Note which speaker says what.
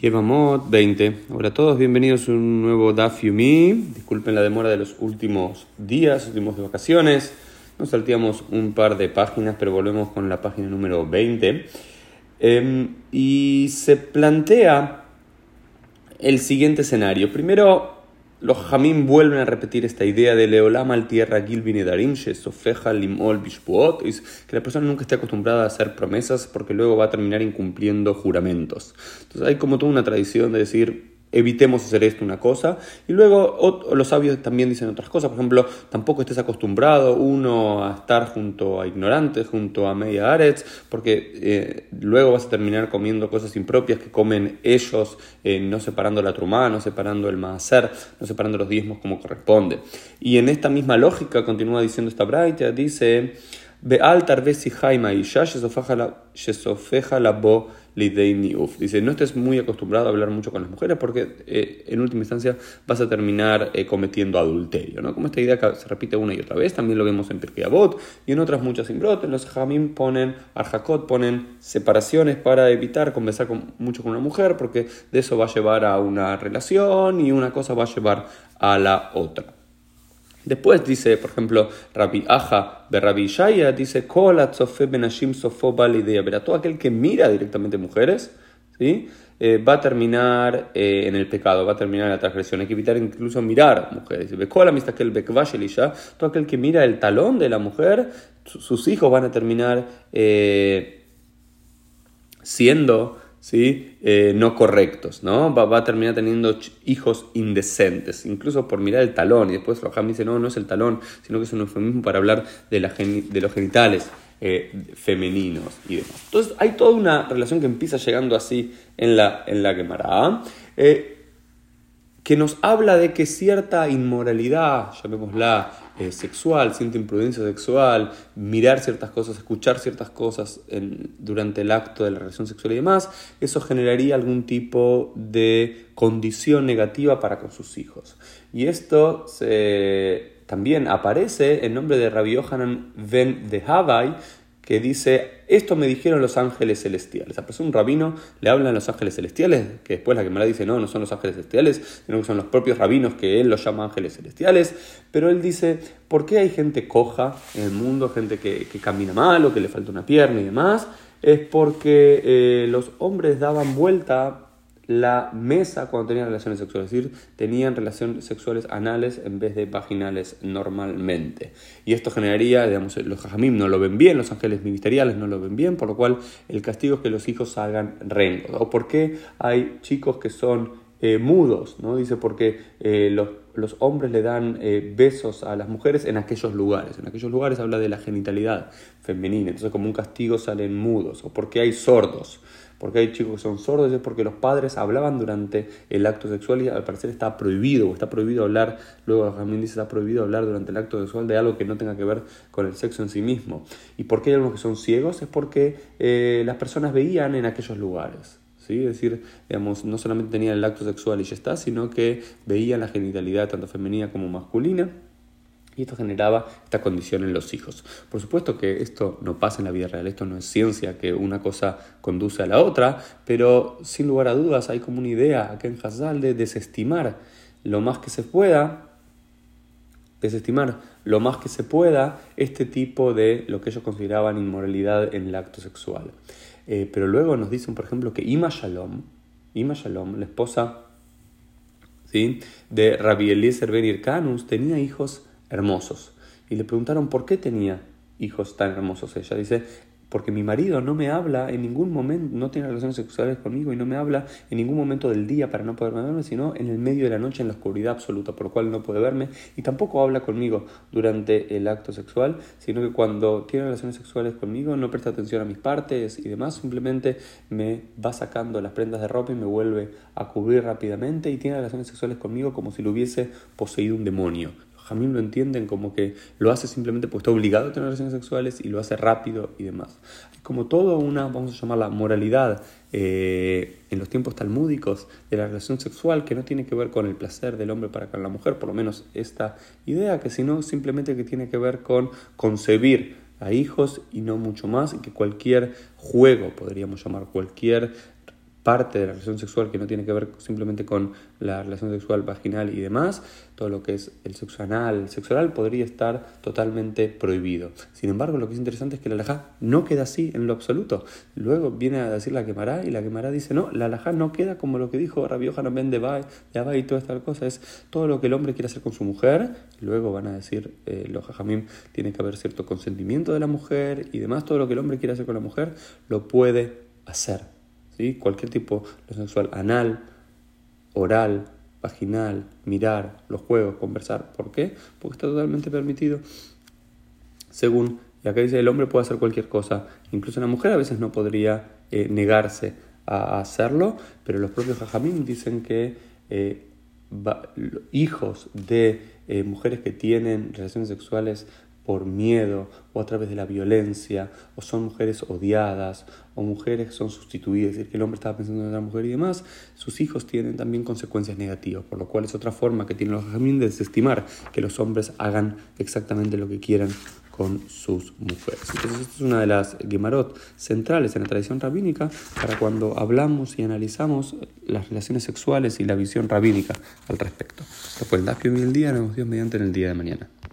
Speaker 1: Yevamot 20. Hola a todos, bienvenidos a un nuevo Daf. Disculpen la demora de los últimos días, últimos de vacaciones. Nos salteamos un par de páginas, pero volvemos con la página número 20. Em, y se plantea el siguiente escenario. Primero, los jamín vuelven a repetir esta idea de Leolama al tierra Gilvin Darim, Sofeja Limol Bishpuot, que la persona nunca esté acostumbrada a hacer promesas porque luego va a terminar incumpliendo juramentos. Entonces hay como toda una tradición de decir, evitemos hacer esto una cosa. Y luego los sabios también dicen otras cosas. Por ejemplo, tampoco estés acostumbrado uno a estar junto a ignorantes, junto a media arets, porque eh, luego vas a terminar comiendo cosas impropias que comen ellos, eh, no separando la trumá, no separando el maaser, no separando los diezmos como corresponde. Y en esta misma lógica, continúa diciendo esta braita, dice... Beal tarvesi jaima y ya la bo Dice, no estés muy acostumbrado a hablar mucho con las mujeres porque eh, en última instancia vas a terminar eh, cometiendo adulterio. ¿no? Como esta idea que se repite una y otra vez, también lo vemos en Pirkei Avot y en otras muchas imbrotes. Los jamim ponen, arjakot ponen separaciones para evitar conversar mucho con una mujer porque de eso va a llevar a una relación y una cosa va a llevar a la otra. Después dice, por ejemplo, Rabbi Aja de Rabbi Shaya, dice, benashim todo aquel que mira directamente mujeres, ¿sí? Eh, va a terminar eh, en el pecado, va a terminar en la transgresión. Hay que evitar incluso mirar mujeres. Todo aquel que mira el talón de la mujer, sus hijos van a terminar eh, siendo ¿sí? Eh, no correctos, ¿no? Va, a terminar teniendo hijos indecentes, incluso por mirar el talón, y después Roham dice, no, no es el talón, sino que es un eufemismo para hablar de, la de los genitales eh, femeninos y demás. Entonces hay toda una relación que empieza llegando así en la, en la eh, que nos habla de que cierta inmoralidad, llamémosla eh, sexual, cierta imprudencia sexual, mirar ciertas cosas, escuchar ciertas cosas durante el acto de la relación sexual y demás, eso generaría algún tipo de condición negativa para con sus hijos. Y esto también aparece en nombre de Rabbi Yohanan Ben de Havai, que dice, esto me dijeron los ángeles celestiales. A un rabino le hablan los ángeles celestiales, que después la que la dice, no, no son los ángeles celestiales, sino que son los propios rabinos que él los llama ángeles celestiales. Pero él dice, ¿por qué hay gente coja en el mundo, gente que, camina mal o que le falta una pierna y demás? Es porque eh, los hombres daban vuelta la mesa cuando tenían relaciones sexuales, es decir, tenían relaciones sexuales anales en vez de vaginales normalmente. Y esto generaría, digamos, los jajamim no lo ven bien, los ángeles ministeriales no lo ven bien, por lo cual el castigo es que los hijos salgan rengos. ¿O por qué hay chicos que son eh, mudos? ¿no? Dice porque eh, los, los, hombres le dan eh, besos a las mujeres en aquellos lugares. En aquellos lugares habla de la genitalidad femenina, entonces como un castigo salen mudos. ¿O por qué hay sordos? porque hay chicos que son sordos, es porque los padres hablaban durante el acto sexual y al parecer está prohibido, o está prohibido hablar, luego también dice está prohibido hablar durante el acto sexual de algo que no tenga que ver con el sexo en sí mismo. ¿Y por qué hay algunos que son ciegos? Es porque eh, las personas veían en aquellos lugares. ¿Sí? Es decir, digamos, no solamente tenían el acto sexual y ya está, sino que veían la genitalidad tanto femenina como masculina y esto generaba esta condición en los hijos. Por supuesto que esto no pasa en la vida real, esto no es ciencia, que una cosa conduce a la otra, pero sin lugar a dudas hay como una idea aquí en Hazal de desestimar lo más que se pueda, desestimar lo más que se pueda este tipo de lo que ellos consideraban inmoralidad en el acto sexual. Eh, pero luego nos dicen, por ejemplo, que Ima Shalom, Ima Shalom, la esposa ¿sí? de Rabbi Eliezer Ben Irkanus, tenía hijos hermosos. Y le preguntaron por qué tenía hijos tan hermosos. Ella dice, porque mi marido no me habla en ningún momento, no tiene relaciones sexuales conmigo y no me habla en ningún momento del día para no poderme verme, sino en el medio de la noche en la oscuridad absoluta, por lo cual no puede verme y tampoco habla conmigo durante el acto sexual, sino que cuando tiene relaciones sexuales conmigo no presta atención a mis partes y demás, simplemente me va sacando las prendas de ropa y me vuelve a cubrir rápidamente y tiene relaciones sexuales conmigo como si lo hubiese poseído un demonio jamín lo entienden como que lo hace simplemente porque está obligado a tener relaciones sexuales y lo hace rápido y demás. como todo una, vamos a llamarla moralidad eh, en los tiempos talmúdicos de la relación sexual que no tiene que ver con el placer del hombre para con la mujer, por lo menos esta idea, que sino simplemente que tiene que ver con concebir a hijos y no mucho más, y que cualquier juego, podríamos llamar cualquier parte de la relación sexual que no tiene que ver simplemente con la relación sexual vaginal y demás, todo lo que es el sexo anal, el podría estar totalmente prohibido. Sin embargo, lo que es interesante es que la alajá no queda así en lo absoluto. Luego viene a decir la quemará y la quemará dice, no, la alajá no queda como lo que dijo Rabbi Yohanan Ben de Abay y toda esta cosa, es todo lo que el hombre quiere hacer con su mujer, luego van a decir eh, los jajamim, tiene que haber cierto consentimiento de la mujer y demás, todo lo que el hombre quiere hacer con la mujer, lo puede hacer. Cualquier tipo de sexual, anal, oral, vaginal, mirar, los juegos, conversar. ¿Por qué? Porque está totalmente permitido. Según, y acá dice, el hombre puede hacer cualquier cosa. Incluso la mujer a veces no podría eh, negarse a hacerlo, pero los propios jajamín dicen que eh, hijos de eh, mujeres que tienen relaciones sexuales por miedo o a través de la violencia, o son mujeres odiadas, o mujeres que son sustituidas, es decir, que el hombre estaba pensando en otra mujer y demás, sus hijos tienen también consecuencias negativas, por lo cual es otra forma que tienen los jajamín de desestimar que los hombres hagan exactamente lo que quieran con sus mujeres. Entonces, esta es una de las Gemarot centrales en la tradición rabínica para cuando hablamos y analizamos las relaciones sexuales y la visión rabínica al respecto. Después, el Dafio y el día, nos vemos mediante en el día de mañana.